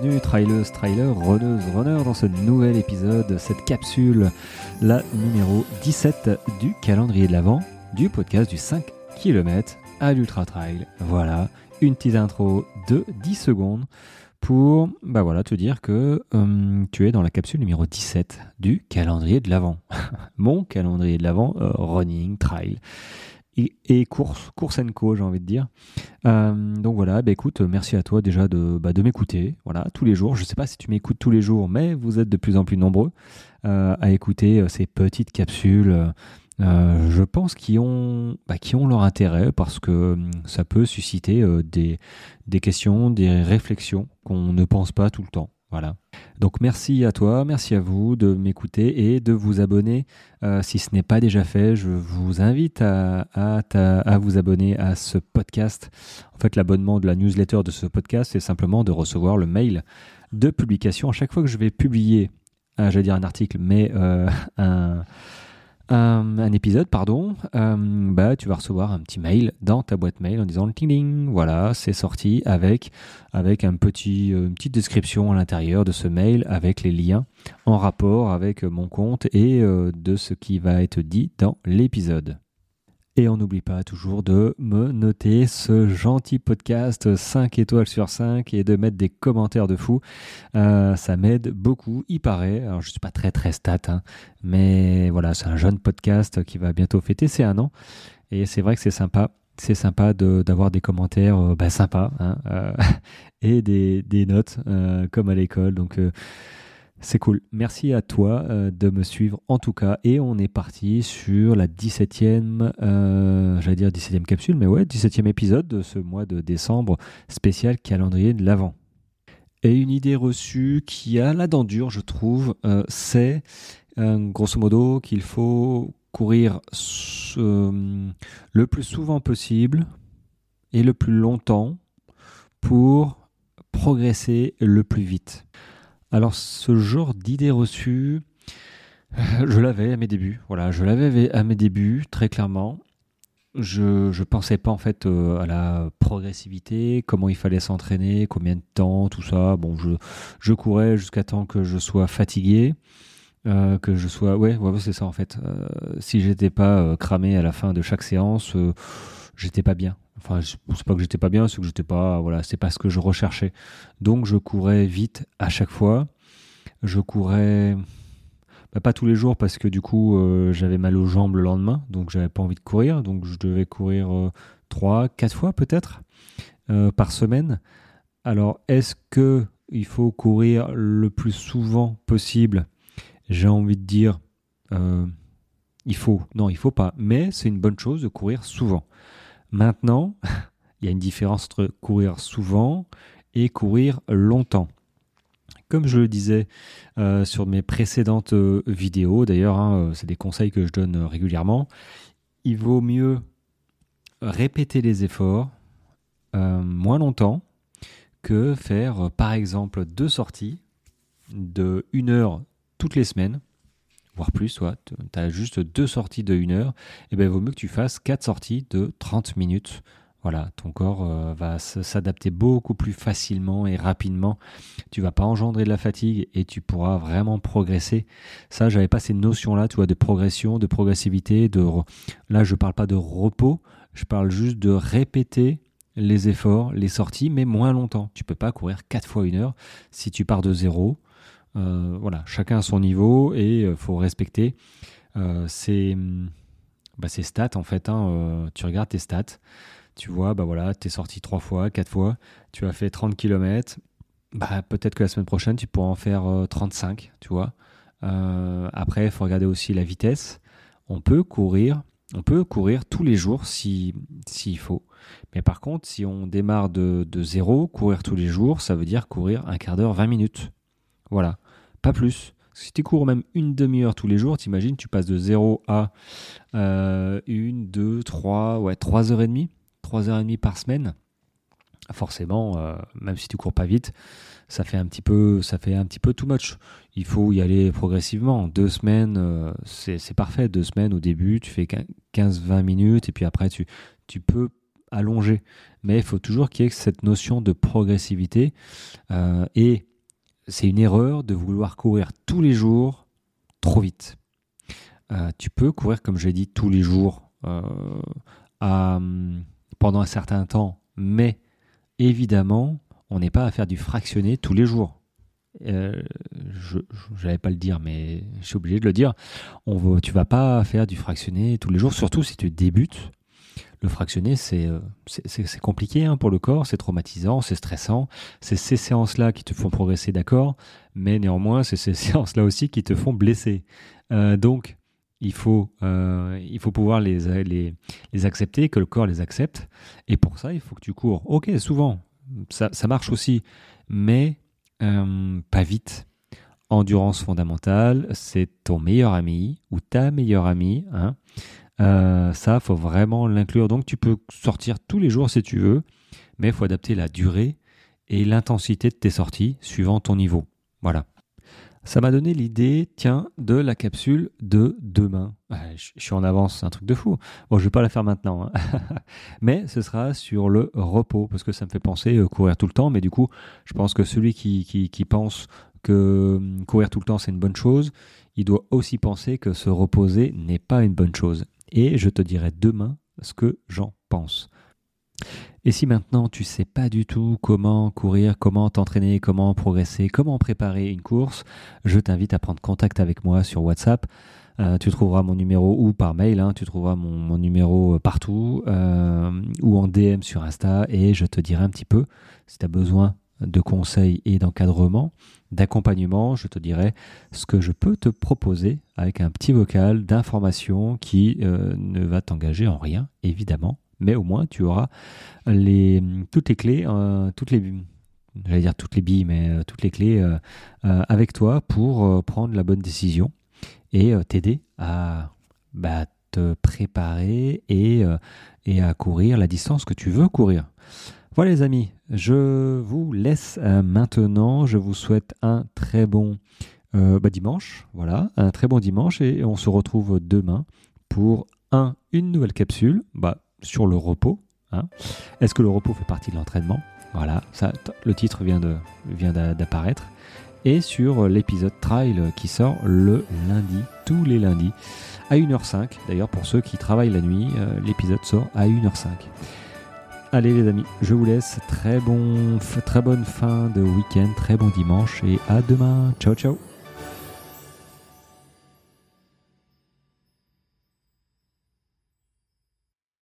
bienvenue traileuse, trailer, runneuse, runner dans ce nouvel épisode, cette capsule, la numéro 17 du calendrier de l'Avent du podcast du 5 km à l'Ultra Trail. Voilà, une petite intro de 10 secondes pour bah voilà, te dire que euh, tu es dans la capsule numéro 17 du calendrier de l'Avent. Mon calendrier de l'Avent, euh, running, trail et, course, course and co, j'ai envie de dire. Euh, donc voilà, bah écoute, merci à toi déjà de, bah de m'écouter, voilà, tous les jours. Je ne sais pas si tu m'écoutes tous les jours, mais vous êtes de plus en plus nombreux euh, à écouter euh, ces petites capsules. je pense qui ont, bah, qui ont leur intérêt parce que hum, ça peut susciter des, des questions, des réflexions qu'on ne pense pas tout le temps. Voilà. Donc merci à toi, merci à vous de m'écouter et de vous abonner. Euh, si ce n'est pas déjà fait, je vous invite à, vous abonner à ce podcast. En fait, l'abonnement de la newsletter de ce podcast, c'est simplement de recevoir le mail de publication. À chaque fois que je vais publier, euh, j'allais dire un article, mais euh, un un, épisode, pardon, euh, bah, tu vas recevoir un petit mail dans ta boîte mail en disant ting ding, voilà, c'est sorti avec, avec un petit, euh, une petite description à l'intérieur de ce mail avec les liens en rapport avec mon compte et euh, de ce qui va être dit dans l'épisode. Et on n'oublie pas toujours de me noter ce gentil podcast 5 étoiles sur 5 et de mettre des commentaires de fou. Euh, ça m'aide beaucoup, il paraît. Alors je ne suis pas très très stat, hein, mais voilà, c'est un jeune podcast qui va bientôt fêter ses un an. Et c'est vrai que c'est sympa. C'est sympa d'avoir des commentaires euh, bah, sympas hein, euh, et des, des notes comme à l'école. Donc c'est cool. Merci à toi euh, de me suivre en tout cas. Et on est parti sur la 17e, euh, j'allais dire 17e capsule, mais ouais, 17e épisode de ce mois de décembre spécial calendrier de l'Avent. Et une idée reçue qui a la dent dure, je trouve, euh, c'est grosso modo qu'il faut courir le plus souvent possible et le plus longtemps pour progresser le plus vite. Alors ce genre d'idée reçue, je l'avais à mes débuts. Voilà, je l'avais à mes débuts, très clairement. Je ne pensais pas en fait euh, à la progressivité, comment il fallait s'entraîner, combien de temps, tout ça. Bon, je, je courais jusqu'à temps que je sois fatigué, euh, que je sois... Ouais, c'est ça en fait. Euh, si j'étais pas cramé à la fin de chaque séance, j'étais pas bien. Enfin, c'est pas que j'étais pas bien, c'est que j'étais pas, voilà, c'est pas ce que je recherchais. Donc, je courais vite à chaque fois. Je courais, bah, pas tous les jours parce que du coup, euh, j'avais mal aux jambes le lendemain, donc j'avais pas envie de courir. Donc, je devais courir euh, trois, quatre fois peut-être euh, par semaine. Alors, est-ce que il faut courir le plus souvent possible? J'ai envie de dire, il faut. Non, il faut pas. Mais c'est une bonne chose de courir souvent. Maintenant, il y a une différence entre courir souvent et courir longtemps. Comme je le disais euh, sur mes précédentes euh, vidéos, d'ailleurs, hein, euh, c'est des conseils que je donne régulièrement, il vaut mieux répéter les efforts moins longtemps que faire, par exemple, deux sorties de une heure toutes les semaines voire plus, soit tu as juste deux sorties de 1 heure, et eh bien il vaut mieux que tu fasses quatre sorties de 30 minutes. Voilà, ton corps euh, va s'adapter beaucoup plus facilement et rapidement. Tu vas pas engendrer de la fatigue et tu pourras vraiment progresser. Ça, j'avais pas ces notions-là, tu vois, de progression, de progressivité. De là, je parle pas de repos, je parle juste de répéter les efforts, les sorties, mais moins longtemps. Tu peux pas courir quatre fois une heure si tu pars de zéro. Euh, voilà, chacun à son niveau et il euh, faut respecter euh, bah, ses, stats en fait. Hein, tu regardes tes stats, tu vois, bah voilà, tu es sorti trois fois, quatre fois, tu as fait 30 km. Bah, peut-être que la semaine prochaine, tu pourras en faire 35, tu vois. après, il faut regarder aussi la vitesse. On peut courir, on peut courir tous les jours s'il si, faut. Mais par contre, si on démarre de, de zéro, courir tous les jours, ça veut dire courir un quart d'heure, 20 minutes. Voilà, pas plus. Si tu cours même une demi-heure tous les jours, t'imagines, tu passes de 0 à euh, une, deux, trois, ouais, trois heures et demie, trois heures et demie par semaine. Forcément, euh, même si tu cours pas vite, ça fait un petit peu, ça fait un petit peu too much. Il faut y aller progressivement. Deux semaines, euh, c'est parfait. Deux semaines au début, tu fais 15-20 minutes et puis après tu, tu peux allonger. Mais il faut toujours qu'il y ait cette notion de progressivité et c'est une erreur de vouloir courir tous les jours trop vite. Euh, tu peux courir, comme j'ai dit, tous les jours pendant un certain temps, mais évidemment, on n'est pas à faire du fractionné tous les jours. Euh, je n'allais pas le dire, mais je suis obligé de le dire. On va, tu vas pas faire du fractionné tous les jours, surtout si tu débutes. Le fractionné, c'est euh, compliqué hein, pour le corps, c'est traumatisant, c'est stressant. C'est ces séances-là qui te font progresser, d'accord, mais néanmoins, c'est ces séances-là aussi qui te font blesser. Euh, donc, il faut, il faut pouvoir les, les, les, accepter, que le corps les accepte. Et pour ça, il faut que tu cours. Ok, souvent, ça, ça marche aussi, mais euh, pas vite. Endurance fondamentale, c'est ton meilleur ami ou ta meilleure amie. Hein. Euh, ça, faut vraiment l'inclure. Donc, tu peux sortir tous les jours si tu veux, mais il faut adapter la durée et l'intensité de tes sorties suivant ton niveau. Voilà. Ça m'a donné l'idée, tiens, de la capsule de demain. Je suis en avance, c'est un truc de fou. Bon, je vais pas la faire maintenant, hein. mais ce sera sur le repos parce que ça me fait penser euh, courir tout le temps. Mais du coup, je pense que celui qui, qui, pense que hum, courir tout le temps c'est une bonne chose, il doit aussi penser que se reposer n'est pas une bonne chose. Et je te dirai demain ce que j'en pense. Et si maintenant tu sais pas du tout comment courir, comment t'entraîner, comment progresser, comment préparer une course, je t'invite à prendre contact avec moi sur WhatsApp. Euh, tu trouveras mon numéro ou par mail, hein, tu trouveras mon, numéro euh, partout euh, ou en DM sur Insta et je te dirai un petit peu si tu as besoin de conseils et d'encadrement, d'accompagnement, je te dirai ce que je peux te proposer avec un petit vocal d'information qui ne va t'engager en rien, évidemment, mais au moins tu auras toutes les clés, euh, j'allais dire toutes les billes, mais euh, toutes les clés euh, avec toi pour prendre la bonne décision et t'aider à bah, te préparer et à courir la distance que tu veux courir. Voilà les amis, je vous laisse maintenant. Je vous souhaite un très bon bah, dimanche. Voilà, un très bon dimanche et on se retrouve demain pour un, une nouvelle capsule. Bah, sur le repos. Hein. Est-ce que le repos fait partie de l'entraînement? Voilà, ça, le titre vient, de, vient d'apparaître. Et sur l'épisode Trail qui sort le lundi, tous les lundis, à 1h05. D'ailleurs, pour ceux qui travaillent la nuit, euh, l'épisode sort à 1h05. Allez les amis, je vous laisse. Très, bon, très bonne fin de week-end, très bon dimanche et à demain. Ciao ciao